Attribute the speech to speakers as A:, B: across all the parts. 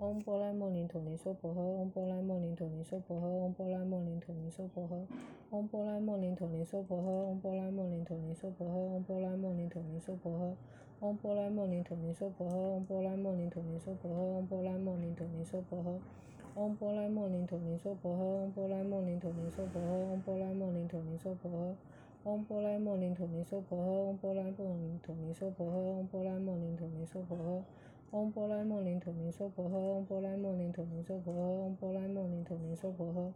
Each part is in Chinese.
A: 嗡波罗蜜多尼娑婆诃，嗡波罗蜜多尼娑婆诃，嗡波罗蜜多尼娑婆诃，嗡波罗蜜多尼娑婆诃，嗡波罗蜜多尼娑婆诃，嗡波罗蜜多尼娑婆诃，嗡波罗蜜多尼娑婆诃，嗡波罗蜜多尼娑婆诃，嗡波罗蜜多尼娑婆诃，嗡波罗蜜多尼娑婆诃，嗡波罗蜜多尼娑婆诃，嗡波罗蜜多尼娑婆诃，嗡波罗蜜多尼娑婆诃，嗡波罗蜜多尼娑婆诃，嗡波罗蜜多尼娑婆诃。嗡波罗蜜多尼娑婆诃，嗡波罗蜜多尼娑婆诃，嗡波罗蜜多尼娑婆诃，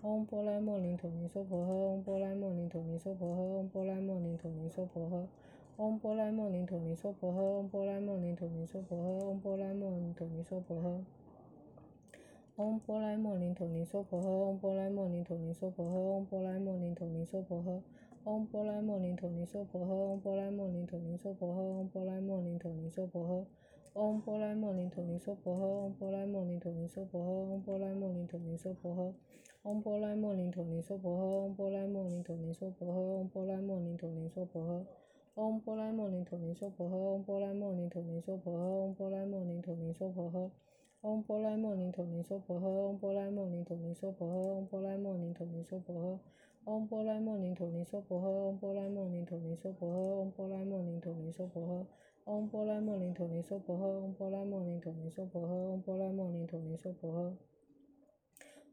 A: 嗡波罗蜜多尼娑婆诃，嗡波罗蜜多尼娑婆诃，嗡波罗蜜多尼娑婆诃，嗡波罗蜜多尼娑婆诃，嗡波罗蜜多尼娑婆诃，嗡波罗蜜多尼娑婆诃，嗡波罗蜜多尼娑婆诃，嗡波罗蜜多尼娑婆诃，嗡波罗蜜多尼娑婆诃，嗡波罗蜜多尼娑婆诃，嗡波罗蜜多尼娑婆诃，嗡波罗蜜多尼娑婆诃。嗡波罗蜜多尼娑婆诃，嗡波罗蜜多尼娑婆诃，嗡波罗蜜多尼娑婆诃，嗡波罗蜜多尼娑婆诃，嗡波罗蜜多尼娑婆诃，嗡波罗蜜多尼娑婆诃，嗡波罗蜜多尼娑婆诃，嗡波罗蜜多尼娑婆诃，嗡波罗蜜多尼娑婆诃，嗡波罗蜜多尼娑婆诃，嗡波罗蜜多尼娑婆诃，嗡波罗蜜多尼娑婆诃，嗡波罗蜜多尼娑婆诃，嗡波罗蜜多尼娑婆诃，嗡波罗蜜多尼娑婆诃。嗡波拉莫林陀林娑婆诃，嗡波拉莫林陀林娑婆诃，嗡波拉莫林陀林娑婆诃。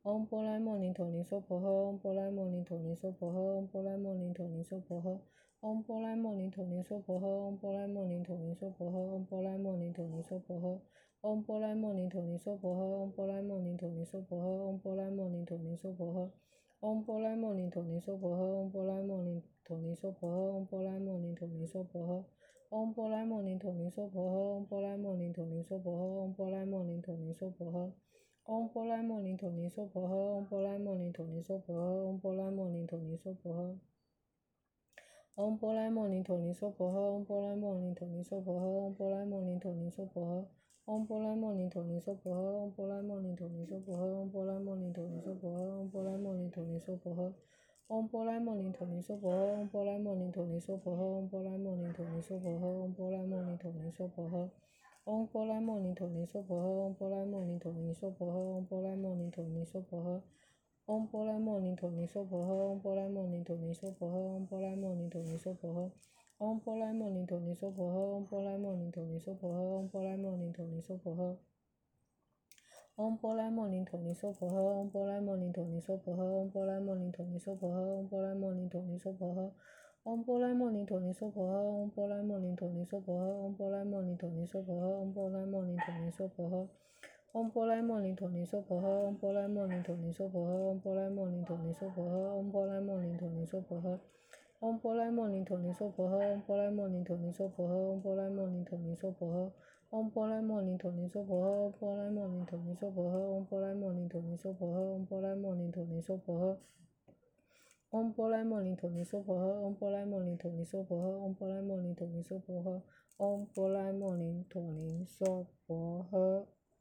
A: 嗡波拉莫林陀林娑婆诃，嗡波拉莫林陀林娑婆诃，嗡波拉莫林陀林娑婆诃。嗡波拉莫林陀林娑婆诃，嗡波拉莫林陀林娑婆诃，嗡波拉莫林陀林娑婆诃。嗡波拉莫林陀林娑婆诃，嗡波拉莫林陀林娑婆诃，嗡波拉莫林陀林娑婆诃。嗡波拉莫林陀林娑婆诃，嗡波拉莫林陀林娑婆诃，嗡波拉莫林陀林娑婆诃。嗡巴拉莫林陀林娑婆诃，嗡巴拉莫林陀林娑婆诃，嗡巴拉莫林陀林娑婆诃，嗡巴拉莫林陀林娑婆诃，嗡巴拉默林陀林娑婆诃，嗡巴拉默林陀林娑婆诃，嗡巴拉默林陀林娑婆诃，嗡巴拉默林陀林娑婆诃，嗡巴拉默林陀林娑婆诃，嗡巴拉默林陀林娑婆诃，嗡巴拉默林陀林娑婆诃。嗡波罗蜜多尼娑婆诃，嗡波罗蜜多尼娑婆诃，嗡波罗蜜多尼娑婆诃，嗡波罗蜜多尼娑婆诃，嗡波罗蜜多尼娑婆诃，嗡波罗蜜多尼娑婆诃，嗡波罗蜜多尼娑婆诃，嗡波罗蜜多尼娑婆诃，嗡波罗蜜多尼娑婆诃，嗡波罗蜜多尼娑婆诃，嗡波罗蜜多尼娑婆诃，嗡波罗蜜多尼娑婆诃，嗡波罗蜜多尼娑婆诃。嗡波罗蜜多尼娑婆诃，嗡波罗蜜多尼娑婆诃，嗡波罗蜜多尼娑婆诃，嗡波罗蜜多尼娑婆诃，嗡波罗蜜多尼娑婆诃，嗡波罗蜜多尼娑婆诃，嗡波罗蜜多尼娑婆诃，嗡波罗蜜多尼娑婆诃，嗡波罗蜜多尼娑婆诃，嗡波罗蜜多尼娑婆诃，嗡波罗蜜多尼娑婆诃，嗡波罗蜜多尼娑婆诃，嗡波罗蜜多尼娑婆诃，嗡波罗蜜多尼娑婆诃，嗡波罗蜜多尼娑婆诃。嗡波罗蜜多尼娑婆诃，嗡波罗蜜多尼娑婆诃，嗡波罗蜜多尼娑婆诃，嗡波罗蜜多尼娑婆诃，嗡波罗蜜多尼娑婆诃，嗡波罗蜜多尼娑婆诃，嗡波罗蜜多尼娑婆诃，嗡波罗蜜多尼娑婆诃。